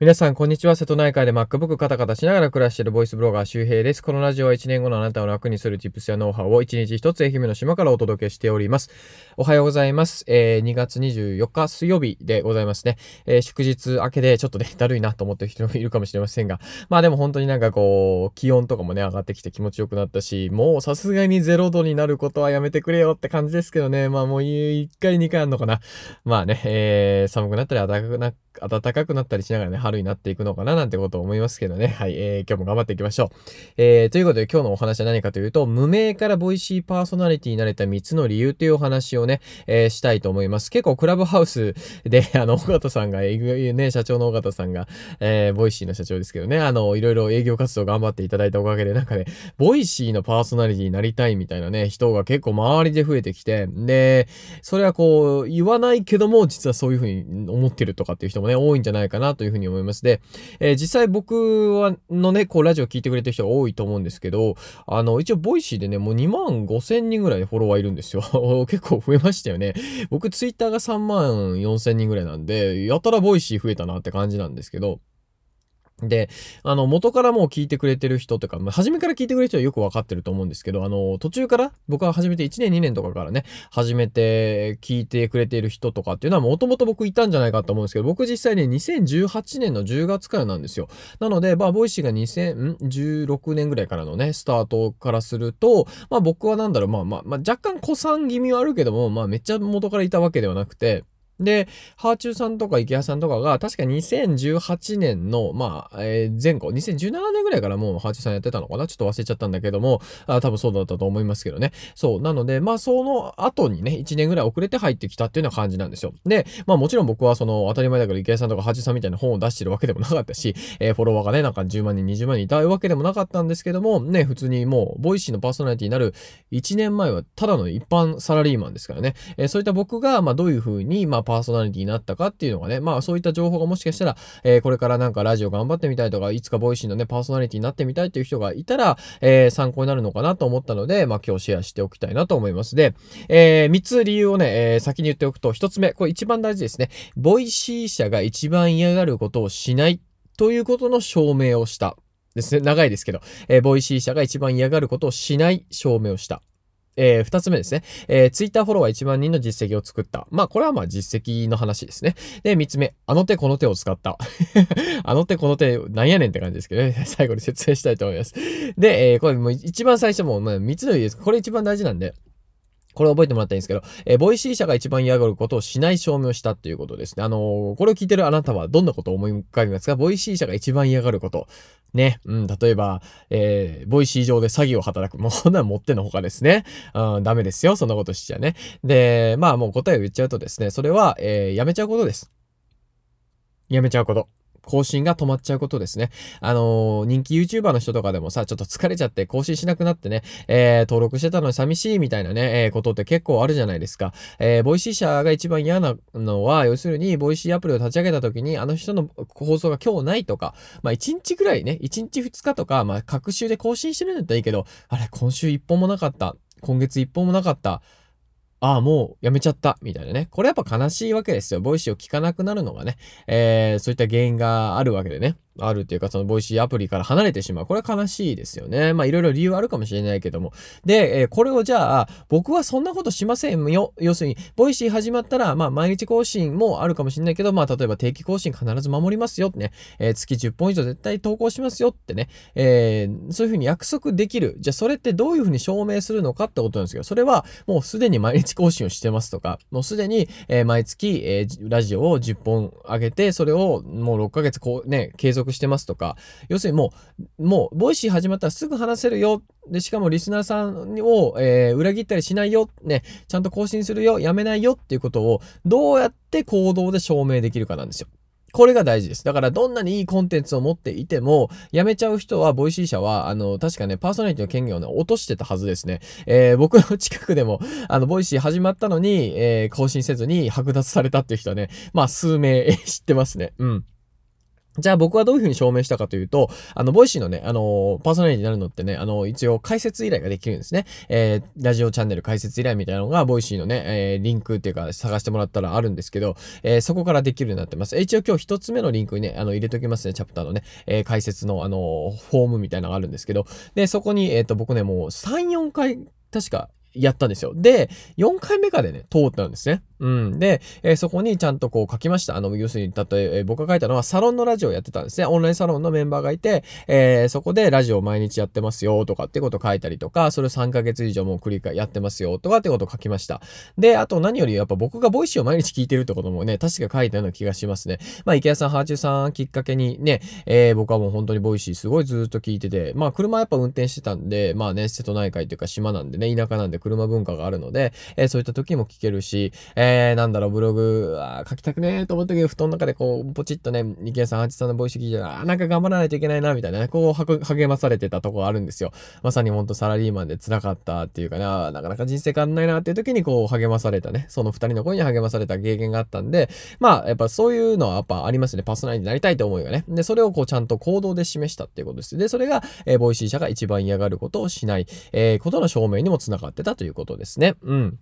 皆さん、こんにちは。瀬戸内海で MacBook カタカタしながら暮らしているボイスブロガー周平です。このラジオは1年後のあなたを楽にする Tips やノウハウを1日1つ愛媛の島からお届けしております。おはようございます。えー、2月24日水曜日でございますね。えー、祝日明けでちょっとね、だるいなと思ってる人もいるかもしれませんが、まあでも本当になんかこう、気温とかもね、上がってきて気持ちよくなったし、もうさすがに0度になることはやめてくれよって感じですけどね。まあもう1回2回あんのかな。まあね、えー、寒くなったり暖かくなったり、暖かくなったりしながらね、春になっていくのかななんてことを思いますけどね。はい、えー、今日も頑張っていきましょう。えー、ということで今日のお話は何かというと、無名から Voicy パーソナリティになれた3つの理由というお話をね、えー、したいと思います。結構クラブハウスで、あの、尾形さんが、ね、社長の尾形さんが、えー、 Voicy の社長ですけどね、あの、いろいろ営業活動頑張っていただいたおかげで、なんかね、 Voicy のパーソナリティになりたいみたいなね、人が結構周りで増えてきて、で、それはこう、言わないけども、実はそういうふうに思ってるとかっていう人もね、多いんじゃないかなというふうに思います。で、えー、実際僕は、のね、こう、ラジオ聞いてくれてる人が多いと思うんですけど、あの、一応、 Voicy でね、もう2万5千人ぐらいフォロワーいるんですよ。結構増えましたよね。僕、ツイッターが3万4千人ぐらいなんで、やたら Voicy 増えたなって感じなんですけど、で、あの、元からもう聞いてくれてる人とか、まあ、初めから聞いてくれる人はよくわかってると思うんですけど、あの、途中から、僕は始めて1年2年とかからね、始めて聞いてくれてる人とかっていうのはもともと僕いたんじゃないかと思うんですけど、僕実際ね、2018年の10月からなんですよ。なので、まあ、 Voicy が2016年ぐらいからのね、スタートからすると、まあ、僕はなんだろう、まあまあ、まあ、若干古参気味はあるけども、まあ、めっちゃ元からいたわけではなくて、で、はあちゅうさんとかイケハヤさんとかが、確か2018年の、まあ、えー、前後、2017年ぐらいからもうはあちゅうさんやってたのかな？ちょっと忘れちゃったんだけども、あ多分そうだったと思いますけどね。そう。なので、まあ、その後にね、1年ぐらい遅れて入ってきたっていうような感じなんですよ。で、まあ、もちろん僕はその、当たり前だからイケハヤさんとかはあちゅうさんみたいな本を出してるわけでもなかったし、えー、フォロワーがね、なんか10万人、20万人いたわけでもなかったんですけども、ね、普通にもう、 Voicy のパーソナリティになる1年前は、ただの一般サラリーマンですからね。えー、そういった僕が、まあ、どういうふうに、まあ、パーソナリティになったかっていうのがね、まあそういった情報がもしかしたら、えー、これからなんかラジオ頑張ってみたいとか、いつか Voicy のね、パーソナリティになってみたいっていう人がいたら、えー、参考になるのかなと思ったので、まあ今日シェアしておきたいなと思います。で、えー、3つ理由をね、えー、先に言っておくと、1つ目、これ一番大事ですね。 Voicy 社が一番嫌がることをしないということの証明をした。ですね。長いですけど、えー、 Voicy 社が一番嫌がることをしない証明をした。えー、二つ目ですね。えー、ツイッターフォロワー1万人の実績を作った。まあ、これはまあ実績の話ですね。で、三つ目。あの手この手を使った。あの手この手、なんやねんって感じですけどね。最後に説明したいと思います。で、えー、これもう一番最初も、まあ、三つのいいです。これ一番大事なんで。これ覚えてもらったらいいんですけど、えー、 Voicy 社が一番嫌がることをしない証明をしたっていうことですね。あのー、これを聞いてるあなたはどんなことを思い浮かびますか？ Voicy 社が一番嫌がること。ね。うん、例えば、えー、 Voicy 上で詐欺を働く。もう、こんなんもってのほかですね。うん、ダメですよ。そんなことしちゃね。で、まあもう答えを言っちゃうとですね、それは、えー、やめちゃうことです。やめちゃうこと。更新が止まっちゃうことですね。あのー、人気 YouTuber の人とかでもさ、ちょっと疲れちゃって更新しなくなってね、えー、登録してたのに寂しいみたいなね、えー、ことって結構あるじゃないですか。えー、 Voicy 社が一番嫌なのは、要するに、 Voicy アプリを立ち上げた時に、あの人の放送が今日ないとか、まあ1日くらいね、1日2日とか、まあ隔週で更新してるんだったらいいけど、あれ、今週1本もなかった。今月1本もなかった。ああ、もうやめちゃった、みたいなね。これやっぱ悲しいわけですよ。 Voicy を聞かなくなるのがね、えー、そういった原因があるわけでね。あるっていうか、その Voicy アプリから離れてしまう。これは悲しいですよね。まあいろいろ理由あるかもしれないけども。で、えー、これをじゃあ、僕はそんなことしませんよ。要するに、 Voicy 始まったら、まあ毎日更新もあるかもしれないけど、まあ例えば定期更新必ず守りますよってね。えー、月10本以上絶対投稿しますよってね。えー、そういうふうに約束できる。じゃあそれってどういうふうに証明するのかってことなんですけど、それはもうすでに毎日更新をしてますとか、もうすでに、え、毎月、え、ラジオを10本上げて、それをもう6ヶ月こうね、継続してますとか、要するにもう、もう、 Voicy 始まったらすぐ話せるよ。で、しかもリスナーさんを、えー、裏切ったりしないよ。ね、ちゃんと更新するよ。やめないよっていうことを、どうやって行動で証明できるかなんですよ。これが大事です。だからどんなにいいコンテンツを持っていても、辞めちゃう人は、 Voicy 社は、あの、確かね、パーソナリティの権限をね、落としてたはずですね。えー、僕の近くでも、あの、 Voicy 始まったのに、えー、更新せずに剥奪されたっていう人はね、まあ、数名 知ってますね。うん。じゃあ僕はどういうふうに証明したかというと、あの、 Voicy のね、あの、パーソナリティになるのってね、あの、一応開設依頼ができるんですね。えー、ラジオチャンネル開設依頼みたいなのが、 Voicy のね、えー、リンクっていうか探してもらったらあるんですけど、えー、そこからできるようになってます。一応今日一つ目のリンクにね、あの、入れときますね、チャプターのね、えー、開設の、あの、フォームみたいなのがあるんですけど、で、そこに、えっ、と、僕ね、もう3、4回、確か、やったんですよ。で、4回目かでね、通ったんですね。うん。で、えー、そこにちゃんとこう書きました。あの、要するに、例え、えー、僕が書いたのはサロンのラジオをやってたんですね。オンラインサロンのメンバーがいて、えー、そこでラジオを毎日やってますよとかってこと書いたりとか、それを3ヶ月以上も繰り返やってますよとかってことを書きました。で、あと何よりやっぱ僕が Voicy を毎日聞いてるってこともね、確か書いたような気がしますね。まあ、イケハヤさん、はあちゅうさんきっかけにね、えー、僕はもう本当に Voicy すごいずっと聞いてて、まあ、車やっぱ運転してたんで、まあね、瀬戸内海というか島なんでね、田舎なんで車文化があるので、えー、そういった時も聞けるし、えー、なんだろう、ブログ、あ書きたくねえと思ったけど、布団の中でこう、ポチッとね、イケハヤさん、はあちゅうさんの Voicy 聞いて、あなんか頑張らないといけないな、みたいなね、こう、励まされてたとこあるんですよ。まさにほんとサラリーマンで辛かったっていうかな、なかなか人生変わんないなっていう時にこう、励まされたね、その二人の声に励まされた経験があったんで、まあ、やっぱそういうのはやっぱありますね。パーソナリティになりたいって思いがね。で、それをこう、ちゃんと行動で示したっていうことです。で、それが、えー、 Voicy 社が一番嫌がることをしない、えー、ことの証明にもつながってたということですね。うん。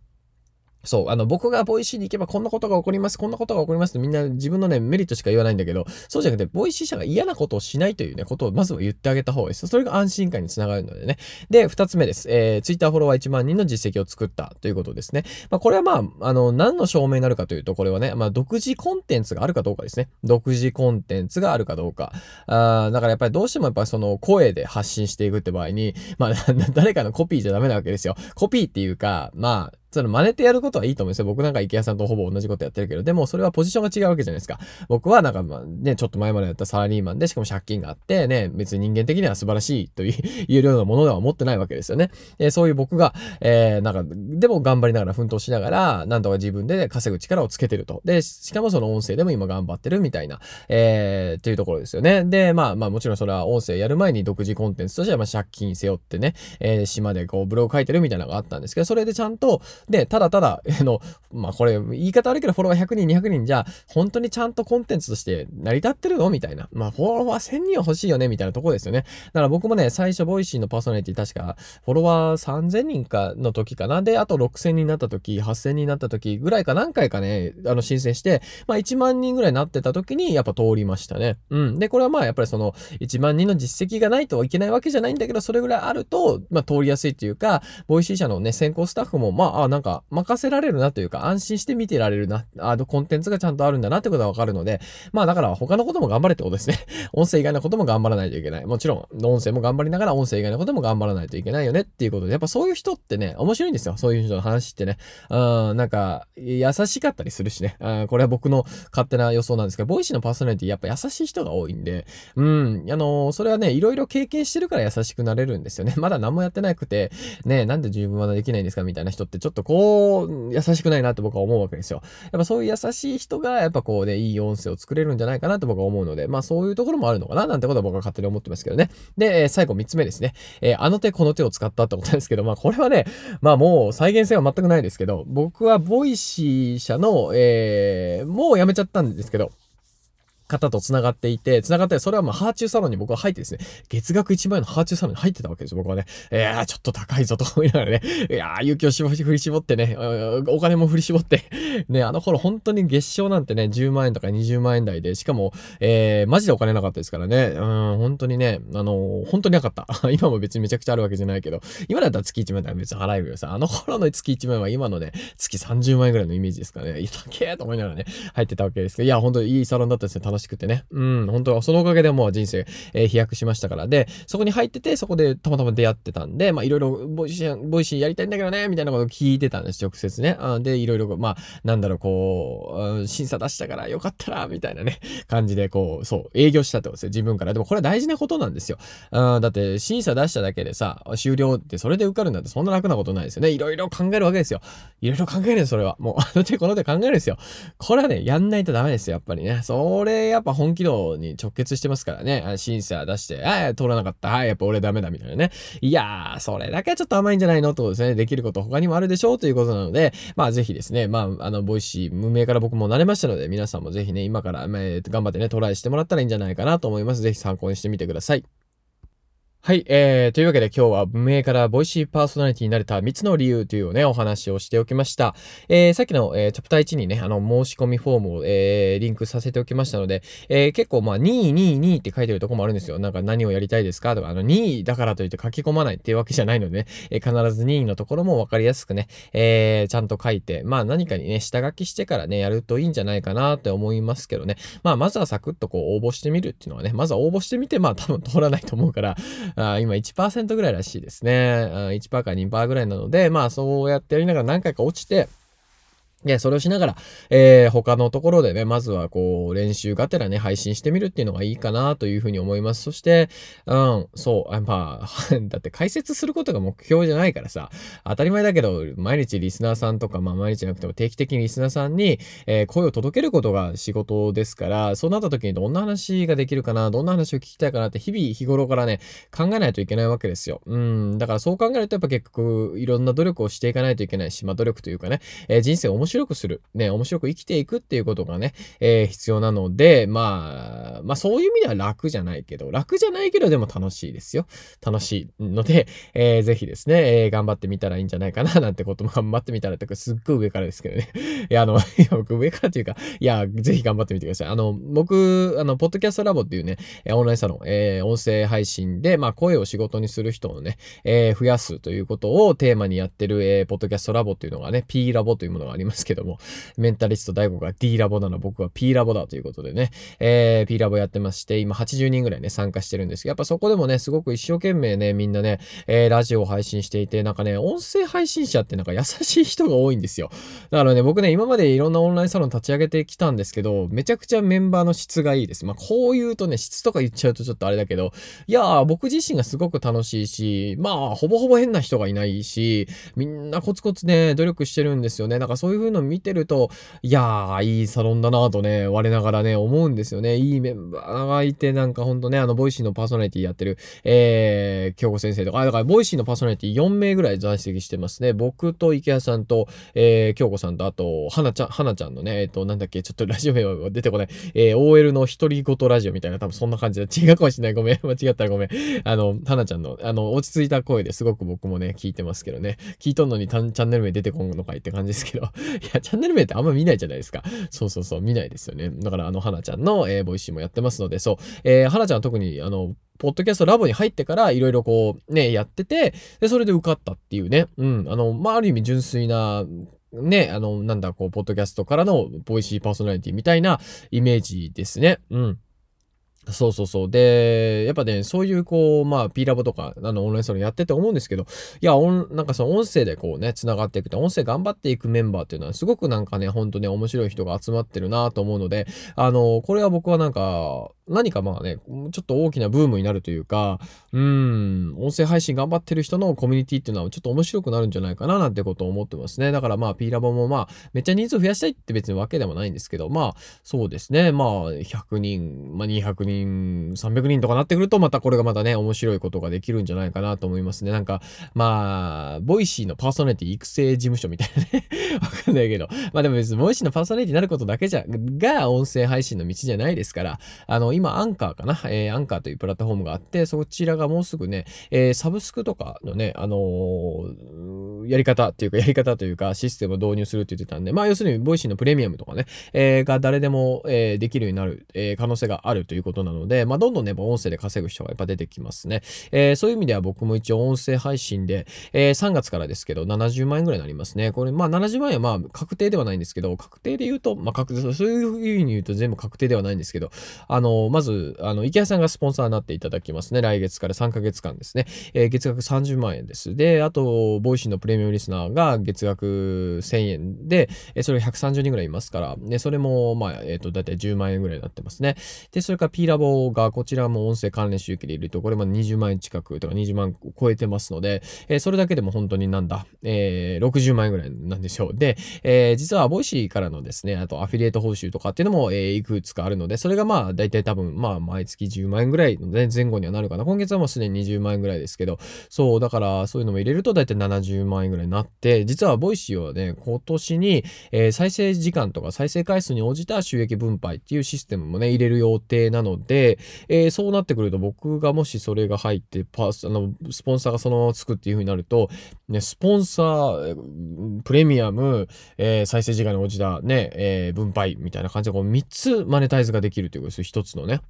そう、あの、僕が Voicy に行けばこんなことが起こります、こんなことが起こりますってみんな自分のね、メリットしか言わないんだけど、そうじゃなくて、 Voicy 社が嫌なことをしないというね、ことをまずは言ってあげた方がいいです。それが安心感につながるのでね。で、二つ目です。えー、ツイッターフォロワー1万人の実績を作ったということですね。まあ、これはまあ、あの、何の証明になるかというと、これはね、まあ、独自コンテンツがあるかどうかですね。独自コンテンツがあるかどうか。あーだからやっぱりどうしてもやっぱりその声で発信していくって場合に、まあ、誰かのコピーじゃダメなわけですよ。コピーっていうか、まあ、その真似てやることはいいと思うんですよ。僕なんか池谷さんとほぼ同じことやってるけど、でもそれはポジションが違うわけじゃないですか。僕はなんかまあね、ちょっと前までやったサラリーマンで、しかも借金があって、ね、別に人間的には素晴らしいというようなものでは思ってないわけですよね。え、そういう僕が、えー、なんか、でも頑張りながら奮闘しながら、なんとか自分で稼ぐ力をつけてると。で、しかもその音声でも今頑張ってるみたいな、えー、っていうところですよね。で、まあまあもちろんそれは音声やる前に独自コンテンツとしてはまあ借金背負ってね、えー、島でこうブログ書いてるみたいなのがあったんですけど、それでちゃんと、で、ただただ あの、まあ、これ、言い方悪いけど、フォロワー100人、200人じゃ、本当にちゃんとコンテンツとして成り立ってるの？みたいな。まあ、フォロワー1000人は欲しいよね？みたいなとこですよね。だから僕もね、最初、 Voicy のパーソナリティ確か、フォロワー3000人かの時かな？で、あと6000人になった時、8000人になった時ぐらいか何回かね、あの、申請して、まあ、1万人ぐらいになってた時に、やっぱ通りましたね。うん。で、これはまあ、やっぱりその、1万人の実績がないといけないわけじゃないんだけど、それぐらいあると、まあ、通りやすいっていうか、 Voicy 社のね、選考スタッフも、まあ、なんか、任せられるなというか、安心して見てられるな、あの、コンテンツがちゃんとあるんだなってことがわかるので、まあだから他のことも頑張れってことですね。音声以外のことも頑張らないといけない。もちろん、音声も頑張りながら音声以外のことも頑張らないといけないよねっていうことで、やっぱそういう人ってね、面白いんですよ。そういう人の話ってね。うん、なんか、優しかったりするしね。うん、これは僕の勝手な予想なんですけど、 Voicy のパーソナリティやっぱ優しい人が多いんで、うん、あのそれはね、いろいろ経験してるから優しくなれるんですよね。まだ何もやってなくて、ね、なんで自分はできないんですかみたいな人ってちょっととこう、優しくないなって僕は思うわけですよ。やっぱそういう優しい人が、やっぱこうね、いい音声を作れるんじゃないかなと僕は思うので、まあそういうところもあるのかななんてことは僕は勝手に思ってますけどね。で、最後3つ目ですね。えー、あの手この手を使ったってことですけど、まあこれはね、まあもう再現性は全くないですけど、僕は Voicy 社の、えー、もうやめちゃったんですけど、方と繋がっていて、繋がって、それはまあ、はあちゅうサロンに僕は入ってですね、月額1万円のはあちゅうサロンに入ってたわけですよ、僕はね。いやー、ちょっと高いぞと思いながらね、いやー、勇気を絞振り絞ってね、お金も振り絞って。ね、あの頃本当に月商なんてね、10万円とか20万円台で、しかも、えー、マジでお金なかったですからね、うん、本当にね、あのー、本当になかった。今も別にめちゃくちゃあるわけじゃないけど、今だったら月1万円だったら別に払えるけどさ、あの頃の月1万円は今のね、月30万円ぐらいのイメージですかね、いや、高えと思いながらね、入ってたわけですけど、いや、本当にいいサロンだったですね、楽しくてね。うん、本当そのおかげでもう人生、えー、飛躍しましたから。で、そこに入ってて、そこでたまたま出会ってたんで、まあいろいろ Voicy、Voicy やりたいんだけどね、みたいなことを聞いてたんです、直接ね。あで、いろいろ、まあ、なんだろう、こう、審査出したからよかったら、みたいなね、感じで、こう、そう、営業したってことですよ、自分から。でもこれは大事なことなんですよ。あだって、審査出しただけでさ、終了ってそれで受かるなんてそんな楽なことないですよね。いろいろ考えるわけですよ。いろいろ考えるんです、それは。もう、あの手この手考えるんですよ。これはね、やんないとダメですよ、やっぱりね。それれやっぱ本気度に直結してますからね。審査出して、ああ、通らなかった。はい、やっぱ俺ダメだみたいなね。いやー、それだけはちょっと甘いんじゃないのとですね。できること他にもあるでしょうということなので、まあぜひですね、まあ、あの、 Voicy、無名から僕もなれましたので、皆さんもぜひね、今から、まあ、頑張ってね、トライしてもらったらいいんじゃないかなと思います。ぜひ参考にしてみてください。はい、えー、というわけで今日は文明からボイシーパーソナリティになれた3つの理由というね、お話をしておきました。えー、さっきの、えー、チャプター1にね、あの、申し込みフォームを、えー、リンクさせておきましたので、えー、結構まあ、2位、2位、2位って書いてるとこもあるんですよ。なんか何をやりたいですか？とか、あの、2位だからといって書き込まないっていうわけじゃないのでね、えー、必ず2位のところもわかりやすくね、えー、ちゃんと書いて、まあ何かにね、下書きしてからね、やるといいんじゃないかなって思いますけどね。まあ、まずはサクッとこう応募してみるっていうのはね、まずは応募してみて、まあ多分通らないと思うから、あ今1% 1%ぐらいらしいですね。1%か2%ぐらいなので、まあそうやってやりながら何回か落ちて、で、それをしながら、えー、他のところでね、まずはこう、練習がてらね、配信してみるっていうのがいいかなというふうに思います。そして、うん、そう、まあ、だって解説することが目標じゃないからさ、当たり前だけど、毎日リスナーさんとか、まあ毎日じゃなくても定期的にリスナーさんに、えー、声を届けることが仕事ですから、そうなった時にどんな話ができるかな、どんな話を聞きたいかなって日々日頃からね、考えないといけないわけですよ。うん、だからそう考えるとやっぱ結局、いろんな努力をしていかないといけないし、まあ努力というかね、えー、人生面白いくする。ね、面白く生きていくっていうことがね、えー、必要なので、まあ、まあそういう意味では楽じゃないけど、楽じゃないけどでも楽しいですよ。楽しいので、えー、ぜひですね、えー、頑張ってみたらいいんじゃないかな、なんてことも頑張ってみたらって、すっごい上からですけどね。いや、あの、いや、僕上からというか、いや、ぜひ頑張ってみてください。あの、僕、あの、ポッドキャストラボっていうね、オンラインサロン、えー、音声配信で、まあ声を仕事にする人をね、えー、増やすということをテーマにやってる、えー、ポッドキャストラボっていうのがね、P ラボというものがありますけども、メンタリスト大悟が D ラボなの、僕は P ラボだということでね、えー、P ラボやってまして、今80人ぐらいね、参加してるんですけど、やっぱそこでもね、すごく一生懸命ね、みんなね、えー、ラジオを配信していて、なんかね、音声配信者ってなんか優しい人が多いんですよ。だからね、僕ね、今までいろんなオンラインサロン立ち上げてきたんですけど、めちゃくちゃメンバーの質がいいです。まあ、こう言うとね、質とか言っちゃうとちょっとあれだけど、いやー、僕自身がすごく楽しいし、まあ、ほぼほぼ変な人がいないし、みんなコツコツね、努力してるんですよね。なんかそういう風の見てると、いやー、いいサロンだなとね、我ながらね、思うんですよね。いいメンバーがいて、なんかほんとね、あの、 Voicyのパーソナリティやってる、えー、京子先生とか、あ、だから、 Voicyのパーソナリティ4名ぐらい在籍してますね。僕と池谷さんと、えー、京子さんと、あと、花ちゃん、花ちゃんのね、えっ、ー、と、なんだっけ、ちょっとラジオ名は出てこない、えー、OL の独り言ラジオみたいな、多分そんな感じで、違うかもしれない。ごめん。間違ったらごめん。あの、花ちゃんの、あの、落ち着いた声ですごく僕もね、聞いてますけどね。聞いとんのにチャンネル名出てこんのかいって感じですけど。いや、チャンネル名ってあんま見ないじゃないですか。そうそうそう、見ないですよね。だから、あの、花ちゃんの、えー、 Voicyもやってますので、そう、えー、花ちゃんは特に、あの、ポッドキャストラボに入ってから、いろいろこう、ね、やってて、で、それで受かったっていうね。うん。あの、まあ、ある意味純粋な、ね、あの、なんだ、こう、ポッドキャストからのボイシーパーソナリティみたいなイメージですね。うん。そうそうそう。で、やっぱね、そういうこう、まあ、P ラボとか、あの、オンラインサロンやってて思うんですけど、いや、オン、なんかその音声でこうね、繋がっていくと、音声頑張っていくメンバーっていうのは、すごくなんかね、ほんとね、面白い人が集まってるなと思うので、あの、これは僕はなんか、何かまあね、ちょっと大きなブームになるというか、うん、音声配信頑張ってる人のコミュニティっていうのはちょっと面白くなるんじゃないかななんてことを思ってますね。だからまあ P ラボもまあ、めっちゃ人数増やしたいって別にわけでもないんですけど、まあ、そうですね。まあ、100人、まあ200人、300人とかなってくると、またこれがまたね、面白いことができるんじゃないかなと思いますね。なんか、まあ、 Voicyのパーソナリティ育成事務所みたいなね。わかんないけど。まあでも別に Voicyのパーソナリティになることだけじゃ、が音声配信の道じゃないですから、あの、今、アンカーかな、えー、アンカーというプラットフォームがあって、そちらがもうすぐね、えー、サブスクとかのね、あのー、やり方っていうか、やり方というか、システムを導入するって言ってたんで、まあ、要するに、 Voicyのプレミアムとかね、えー、が誰でも、えー、できるようになる、えー、可能性があるということななので、まあ、どんどんね、音声で稼ぐ人がやっぱ出てきますね。えー、そういう意味では僕も一応音声配信で、えー、3月からですけど、70万円ぐらいになりますね。これ、まあ、70万円はまあ、確定ではないんですけど、確定で言うと、まあ、確定、そういうふうに言うと全部確定ではないんですけど、あの、まず、あの、池谷さんがスポンサーになっていただきますね。来月から3ヶ月間ですね。えー、月額30万円です。で、あと、 Voicyのプレミアムリスナーが月額1000円で、えそれが130人ぐらいいますから、で、それも、まあ、えっ、ー、と、だいたい10万円ぐらいになってますね。で、それから P ラボが、こちらも音声関連収益でいると、これも20万円近くとか20万を超えてますので、えー、それだけでも本当になんだ、えー、60万円ぐらいなんですよ。で、えー、実は Voicyからのですね、あとアフィリエイト報酬とかっていうのも、えー、いくつかあるので、それがまあ、だいたい多分、まあ、毎月10万円ぐらいの、前後にはなるかな。今月はもうすでに20万円ぐらいですけど、そう、だからそういうのも入れるとだいたい70万円ぐらいになって、実は Voicyはね、今年に、えー、再生時間とか再生回数に応じた収益分配っていうシステムもね、入れる予定なので、えー、そうなってくると僕がもしそれが入って、パス、あの、スポンサーがそのままつくっていう風になると、ね、スポンサー、プレミアム、えー、再生時間に応じたね、えー、分配みたいな感じで、こう3つマネタイズができるということです。1つのね。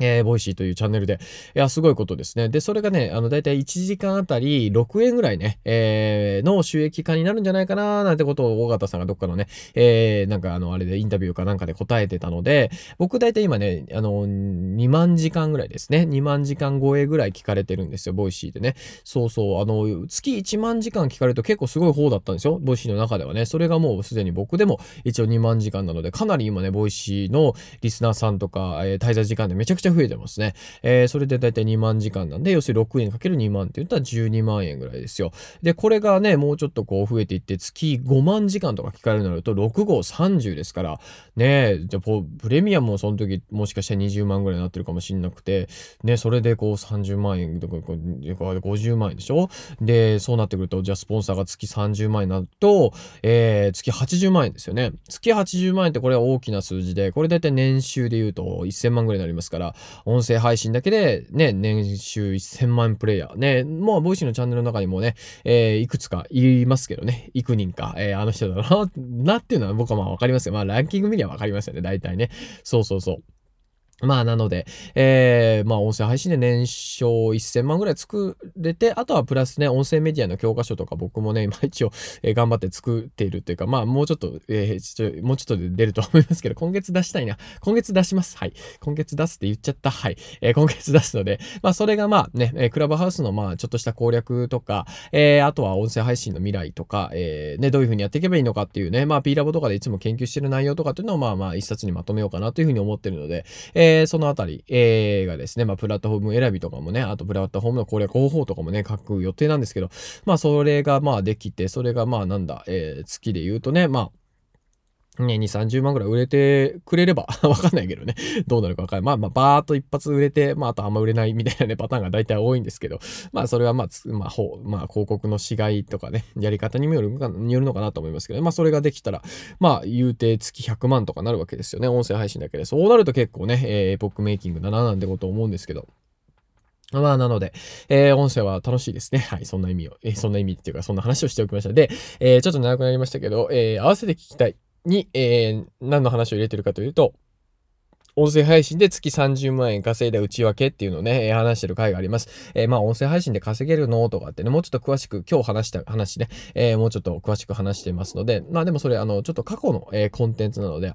えー、 Voicyというチャンネルで。いや、すごいことですね。で、それがね、あの、だいたい1時間あたり6円ぐらいね、えー、の収益化になるんじゃないかななんてことを、緒方さんがどっかのね、えー、なんかあの、あれでインタビューかなんかで答えてたので、僕だいたい今ね、あの、2万時間ぐらいですね。2万時間超えぐらい聞かれてるんですよ、 Voicyでね。そうそう、あの、月1万時間聞かれると結構すごい方だったんですよ、 Voicyの中ではね。それがもうすでに僕でも一応2万時間なので、かなり今ね、 Voicyのリスナーさんとか、えー、滞在時間でめちゃくちゃ増えてますね。えー、それでだいたい2万時間なんで、要するに6円かける2万って言ったら12万円ぐらいですよ。で、これがね、もうちょっとこう増えていって、月5万時間とか聞かれるようになると、6号30ですから、ねじゃプレミアムもその時もしかしたら20万ぐらいになってるかもしんなくて、ね、それでこう30万円とか50万円でしょ？で、そうなってくると、じゃあスポンサーが月30万円になると、えー、月80万円ですよね。月80万円ってこれは大きな数字で、これだいたい年収で言うと1000万ぐらいになりますから、音声配信だけでね、年収1000万プレイヤー。ね、もう Voicyのチャンネルの中にもね、えー、いくつかいますけどね、幾人か、えー、あの人だな、なっていうのは僕はまあわかりますよ。まあランキング見りゃわかりますよね、大体ね。そうそうそう。まあ、なので、えー、まあ、音声配信で年商1000万ぐらい作れて、あとはプラスね、音声メディアの教科書とか僕もね、今一応、えー、頑張って作っているっていうか、まあ、もうちょっと、えー、ちょもうちょっとで出ると思いますけど、今月出したいな。今月出します。はい。今月出すって言っちゃった。はい。えー、今月出すので、まあ、それがまあね、え、クラブハウスのまあ、ちょっとした攻略とか、えー、あとは音声配信の未来とか、えー、ね、どういうふうにやっていけばいいのかっていうね、まあ、P ラボとかでいつも研究してる内容とかっていうのをまあまあ、一冊にまとめようかなというふうに思ってるので、えー、そのあたり、えー、がですね、まあ、プラットフォーム選びとかもね、あとプラットフォームの攻略方法とかもね、書く予定なんですけど、まあ、それがまあできて、それがまあなんだ、えー、月で言うとね、まあ、ね、2、30万ぐらい売れてくれれば わかんないけどね。どうなるかわかんない。まあまあ、バーっと一発売れて、まあ、あとあんま売れないみたいなね、パターンが大体多いんですけど、まあ、それはまあ、まあ、ほ、まあ、広告のしがいとかね、やり方にもよるかによるのかなと思いますけど、まあ、それができたら、まあ、言うて月100万とかなるわけですよね。音声配信だけで。そうなると結構ね、えー、エポックメイキングだななんてこと思うんですけど。まあ、なので、えー、音声は楽しいですね。はい、そんな意味を、えー、そんな意味っていうか、そんな話をしておきました。で、えー、ちょっと長くなりましたけど、えー、合わせて聞きたい。に、えー、何の話を入れてるかというと、音声配信で月30万円稼いだ内訳っていうのをね、話してる回があります。えー、まあ音声配信で稼げるのとかってね、もうちょっと詳しく、今日話した話ね、えー、もうちょっと詳しく話してますので、まあでもそれあの、ちょっと過去の、えコンテンツなので、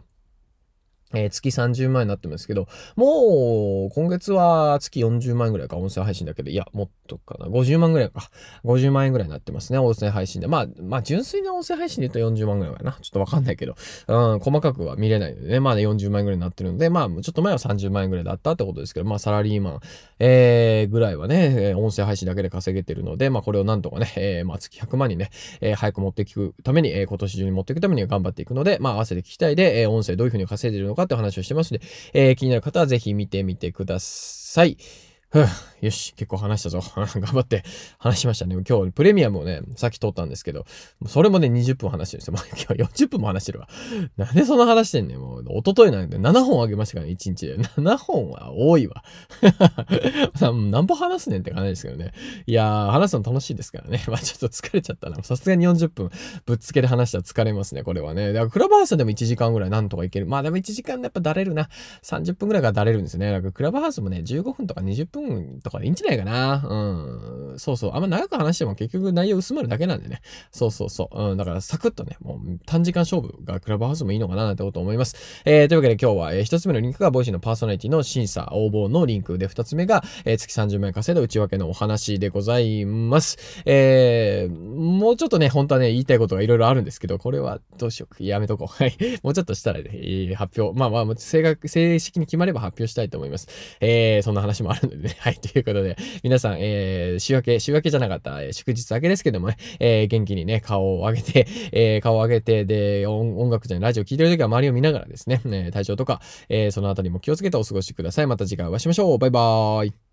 えー、月30万円になってますけど、もう、今月は月40万円ぐらいか、音声配信だけど、いや、もっとかな、50万ぐらいか。50万円ぐらいになってますね、音声配信で。まあ、まあ、純粋な音声配信で言うと40万ぐらいかな。ちょっとわかんないけど、うん、細かくは見れないのでね、まあね、40万円ぐらいになってるんで、まあ、ちょっと前は30万円ぐらいだったってことですけど、まあ、サラリーマン、えー、ぐらいはね、音声配信だけで稼げてるので、まあ、これをなんとかね、えー、まあ、月100万にね、えー、早く持っていくために、えー、今年中に持っていくために頑張っていくので、まあ、合わせて聞きたいで、えー、音声どういうふうに稼いでるのかって話をしてますので、えー、気になる方はぜひ見てみてください。ふよし、結構話したぞ。頑張って話しましたね。今日、プレミアムをね、さっき撮ったんですけど、それもね、20分話してるんですよ。今日40分も話してるわ。なんでそんな話してんねん。もう、一昨日なんで7本あげましたからね、1日で。7本は多いわ。何本話すねんって感じですけどね。いやー、話すの楽しいですからね。まあちょっと疲れちゃったな。さすがに40分ぶっつけで話したら疲れますね、これはね。だから、クラブハウスでも1時間ぐらいなんとかいける。まあでも1時間でやっぱだれるな。30分ぐらいからだれるんですね。だから、クラブハウスもね、15分とか20分とかでいいんじゃないかな。うん。そうそう。あんま長く話しても結局内容薄まるだけなんでね。そうそうそう。うん。だからサクッとね、もう短時間勝負がクラブハウスもいいのかななんてこと思います。えー、というわけで今日は、えー、一つ目のリンクが Voicyのパーソナリティの審査応募のリンクで、二つ目が、えー、月30万円稼いだ内訳のお話でございます。えー、もうちょっとね、本当はね、言いたいことがいろいろあるんですけど、これはどうしよう。やめとこう。はい。もうちょっとしたらね、発表。まあまあ、正確、正式に決まれば発表したいと思います。えー、そんな話もあるのでね。はい。というということで、皆さん、えー、週明け、週明けじゃなかった、え、祝日明けですけどもね、えー、元気にね、顔を上げて、えー、顔を上げて、で、音楽じゃない、ラジオ聴いてるときは周りを見ながらですね、ね体調とか、えー、そのあたりも気をつけてお過ごしください。また次回お会いしましょう。バイバーイ。